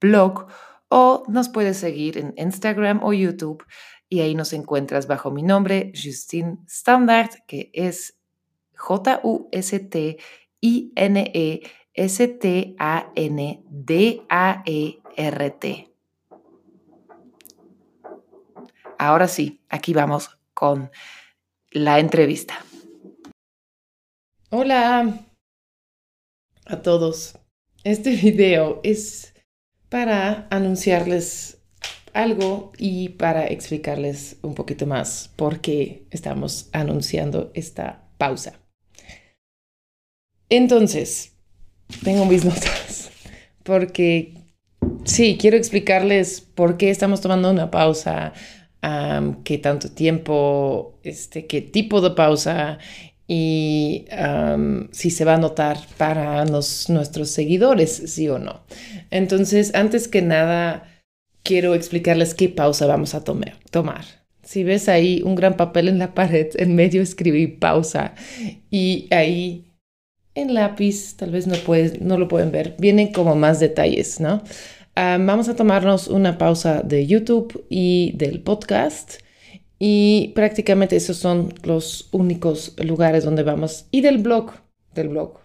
blog o nos puedes seguir en Instagram o YouTube y ahí nos encuentras bajo mi nombre, Justine Standard, que es J-U-S-T-I-N-E-S-T-A-N-D-A-E-R-T. Ahora sí, aquí vamos con la entrevista. Hola a todos. Este video es para anunciarles algo y para explicarles un poquito más por qué estamos anunciando esta pausa. Entonces, tengo mis notas porque sí, quiero explicarles por qué estamos tomando una pausa, qué tanto tiempo, este, qué tipo de pausa y si se va a notar para nuestros seguidores, sí o no. Entonces, antes que nada, quiero explicarles qué pausa vamos a tomar. tomar. Si ves ahí un gran papel en la pared, en medio escribí pausa y ahí en lápiz, tal vez no, puedes, no lo pueden ver, vienen como más detalles, ¿no? vamos a tomarnos una pausa de YouTube y del podcast y prácticamente esos son los únicos lugares donde vamos. Y del blog, del blog.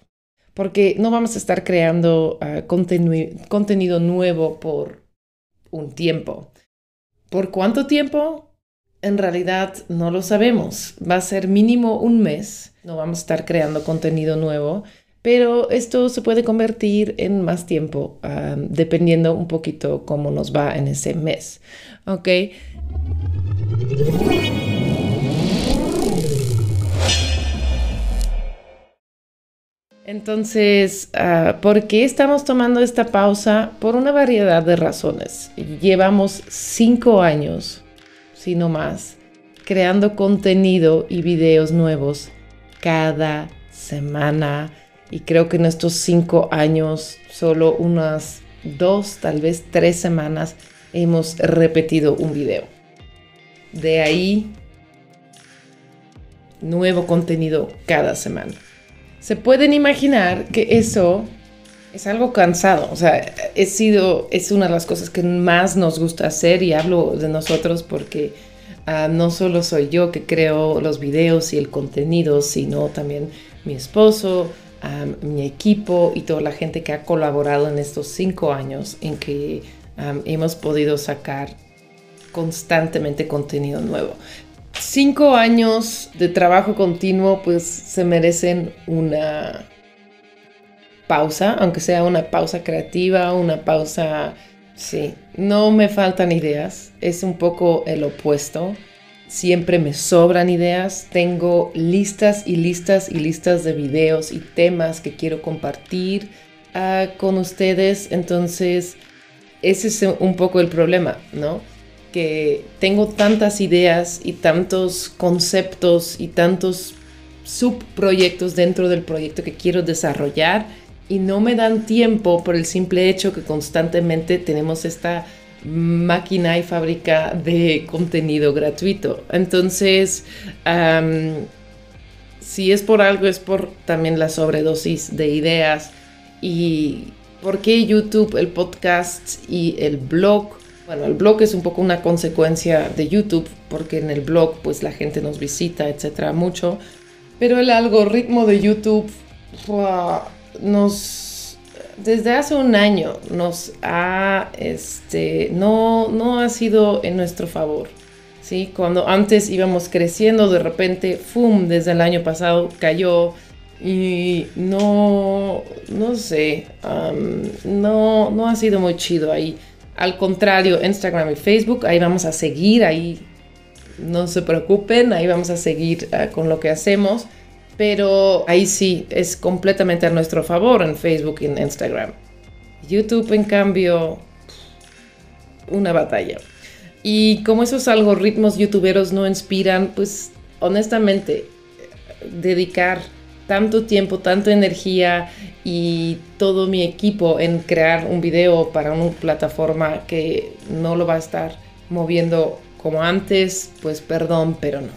Porque no vamos a estar creando ah, contenido nuevo por un tiempo. ¿Por cuánto tiempo? En realidad no lo sabemos. Va a ser mínimo un mes. No vamos a estar creando contenido nuevo. Pero esto se puede convertir en más tiempo, ah, dependiendo un poquito cómo nos va en ese mes. ¿Ok? Entonces, ah, ¿por qué estamos tomando esta pausa? Por una variedad de razones. Llevamos cinco años, si no más, creando contenido y videos nuevos cada semana. Y creo que en estos cinco años, solo unas dos, tal vez tres semanas, hemos repetido un video. De ahí, nuevo contenido cada semana. Se pueden imaginar que eso es algo cansado. O sea, he sido, es una de las cosas que más nos gusta hacer y hablo de nosotros porque ah, no solo soy yo que creo los videos y el contenido, sino también mi esposo, ah, mi equipo y toda la gente que ha colaborado en estos cinco años en que ah, hemos podido sacar constantemente contenido nuevo. Cinco años de trabajo continuo pues se merecen una pausa, aunque sea una pausa creativa, una pausa, sí, no me faltan ideas, es un poco el opuesto. Siempre me sobran ideas, tengo listas y listas y listas de videos y temas que quiero compartir ah, con ustedes, entonces ese es un poco el problema, ¿no? Que tengo tantas ideas y tantos conceptos y tantos subproyectos dentro del proyecto que quiero desarrollar y no me dan tiempo por el simple hecho que constantemente tenemos esta máquina y fábrica de contenido gratuito. Entonces, si es por algo, es por también la sobredosis de ideas y por qué YouTube, el podcast y el blog bueno, el blog es un poco una consecuencia de YouTube, porque en el blog pues la gente nos visita, etcétera, mucho. Pero el algoritmo de YouTube nos, desde hace un año, nos ha, este, no, no ha sido en nuestro favor. ¿sí? Cuando antes íbamos creciendo, de repente, ¡fum!, desde el año pasado cayó y no, no sé, no, no ha sido muy chido ahí. Al contrario, Instagram y Facebook, ahí vamos a seguir, ahí no se preocupen, ahí vamos a seguir ah, con lo que hacemos, pero ahí sí es completamente a nuestro favor en Facebook y en Instagram. YouTube, en cambio, una batalla. Y como esos algoritmos youtuberos no inspiran, pues honestamente, dedicar tanto tiempo, tanta energía y todo mi equipo en crear un video para una plataforma que no lo va a estar moviendo como antes, pues perdón, pero no.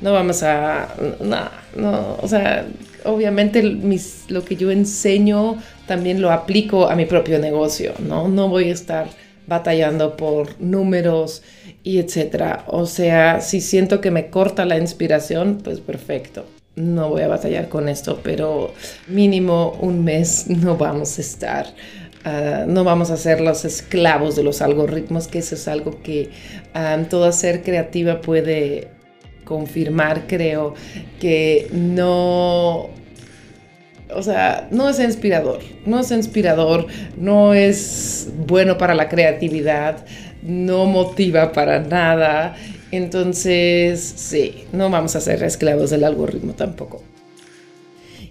No vamos a... No, no, o sea, obviamente lo que yo enseño también lo aplico a mi propio negocio, ¿no? No voy a estar batallando por números y etcétera. O sea, si siento que me corta la inspiración, pues perfecto. No voy a batallar con esto, pero mínimo un mes no vamos a estar. Ah, no vamos a ser los esclavos de los algoritmos, que eso es algo que ah, toda ser creativa puede confirmar, creo, que no o sea, no es inspirador, no es inspirador, no es bueno para la creatividad, no motiva para nada. Entonces, sí, no vamos a ser esclavos del algoritmo tampoco.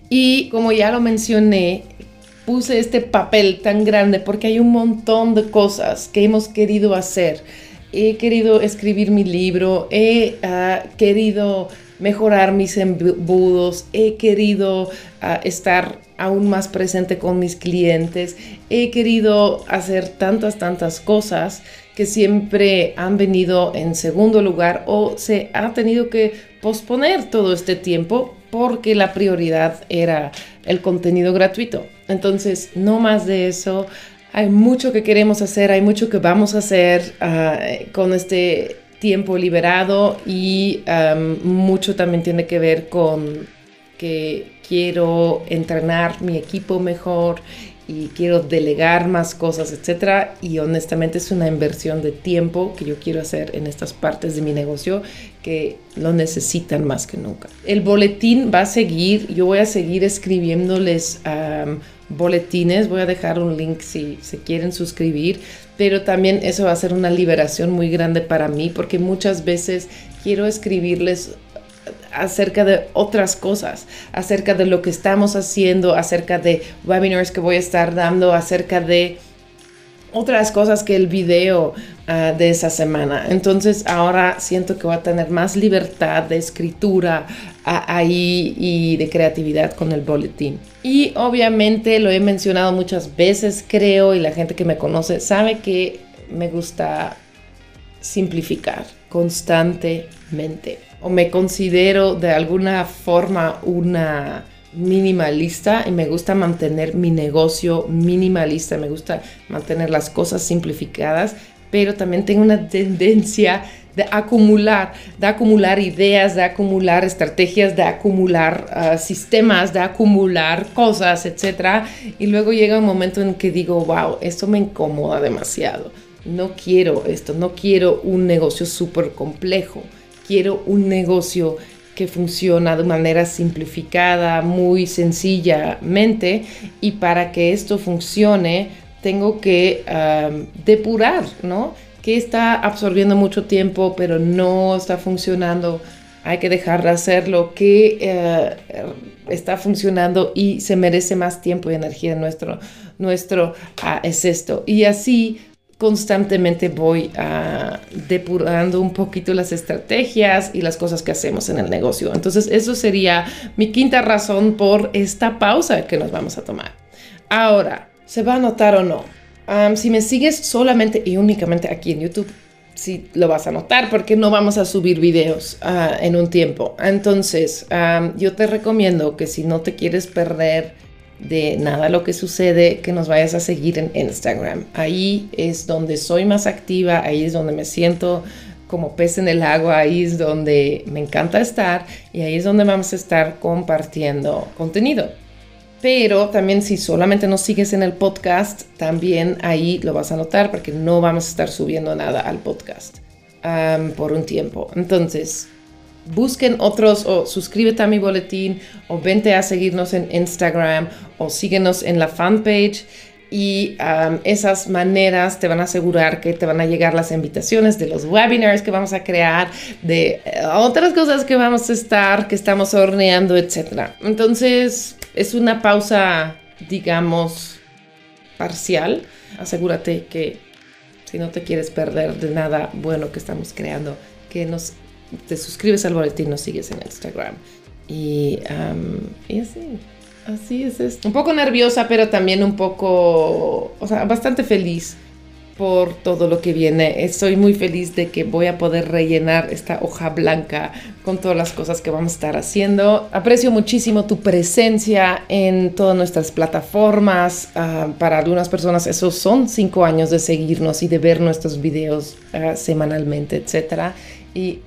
Y como ya lo mencioné, puse este papel tan grande porque hay un montón de cosas que hemos querido hacer. He querido escribir mi libro, he ah, querido mejorar mis embudos, he querido ah, estar aún más presente con mis clientes, he querido hacer tantas, tantas cosas siempre han venido en segundo lugar o se ha tenido que posponer todo este tiempo porque la prioridad era el contenido gratuito. Entonces, no más de eso. Hay mucho que queremos hacer, hay mucho que vamos a hacer ah, con este tiempo liberado y mucho también tiene que ver con que quiero entrenar mi equipo mejor y quiero delegar más cosas, etcétera. Y honestamente es una inversión de tiempo que yo quiero hacer en estas partes de mi negocio que lo necesitan más que nunca. El boletín va a seguir, yo voy a seguir escribiéndoles boletines, voy a dejar un link si se quieren suscribir pero también eso va a ser una liberación muy grande para mí porque muchas veces quiero escribirles acerca de otras cosas, acerca de lo que estamos haciendo, acerca de webinars que voy a estar dando, acerca de otras cosas que el video ah, de esa semana. Entonces ahora siento que voy a tener más libertad de escritura ah, ahí y de creatividad con el boletín. Y obviamente lo he mencionado muchas veces, creo, y la gente que me conoce sabe que me gusta simplificar constantemente. O me considero de alguna forma una minimalista y me gusta mantener mi negocio minimalista, me gusta mantener las cosas simplificadas, pero también tengo una tendencia de acumular, de acumular ideas, de acumular estrategias, de acumular ah, sistemas, de acumular cosas, etc. Y luego llega un momento en que digo, wow, esto me incomoda demasiado. No quiero esto, no quiero un negocio súper complejo, quiero un negocio que funciona de manera simplificada, muy sencillamente, y para que esto funcione tengo que depurar, ¿no? Que está absorbiendo mucho tiempo, pero no está funcionando. Hay que dejar de hacerlo, que eh, está funcionando y se merece más tiempo y energía. Nuestro, nuestro ah, es esto. Y así constantemente voy uh, depurando un poquito las estrategias y las cosas que hacemos en el negocio. Entonces, eso sería mi quinta razón por esta pausa que nos vamos a tomar. Ahora, ¿se va a notar o no? si me sigues solamente y únicamente aquí en YouTube, sí lo vas a notar porque no vamos a subir videos ah, en un tiempo. Entonces, yo te recomiendo que si no te quieres perder de nada lo que sucede, que nos vayas a seguir en Instagram. Ahí es donde soy más activa, ahí es donde me siento como pez en el agua, ahí es donde me encanta estar y ahí es donde vamos a estar compartiendo contenido. Pero también si solamente nos sigues en el podcast, también ahí lo vas a notar porque no vamos a estar subiendo nada al podcast por un tiempo. Entonces, busquen otros o suscríbete a mi boletín o vente a seguirnos en Instagram o síguenos en la fanpage y esas maneras te van a asegurar que te van a llegar las invitaciones de los webinars que vamos a crear, de eh, otras cosas que vamos a estar, que estamos horneando, etc. Entonces es una pausa, digamos, parcial. Asegúrate que si no te quieres perder de nada bueno que estamos creando, que nos te suscribes al boletín, nos sigues en Instagram. Y, y así, así es esto. Un poco nerviosa, pero también un poco, o sea, bastante feliz por todo lo que viene. Estoy muy feliz de que voy a poder rellenar esta hoja blanca con todas las cosas que vamos a estar haciendo. Aprecio muchísimo tu presencia en todas nuestras plataformas. Ah, para algunas personas esos son cinco años de seguirnos y de ver nuestros videos ah, semanalmente, etc. Y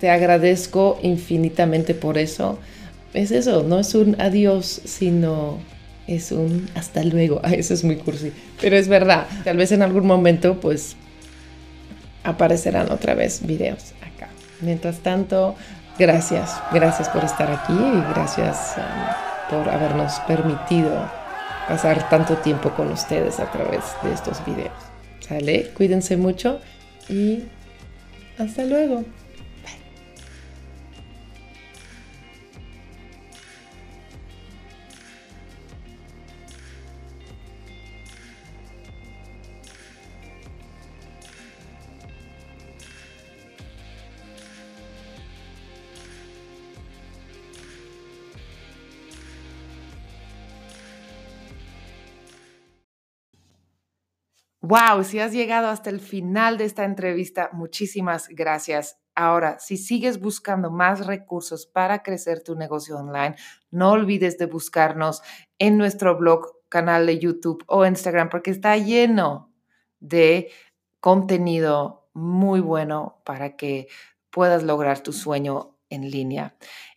te agradezco infinitamente por eso. Es eso, no es un adiós, sino es un hasta luego. eso es muy cursi, pero es verdad. Tal vez en algún momento pues aparecerán otra vez videos acá. Mientras tanto, gracias, gracias por estar aquí y gracias um, por habernos permitido pasar tanto tiempo con ustedes a través de estos videos. ¿Sale? Cuídense mucho y hasta luego. Wow, si has llegado hasta el final de esta entrevista, muchísimas gracias. Ahora, si sigues buscando más recursos para crecer tu negocio online, no olvides de buscarnos en nuestro blog, canal de YouTube o Instagram, porque está lleno de contenido muy bueno para que puedas lograr tu sueño en línea.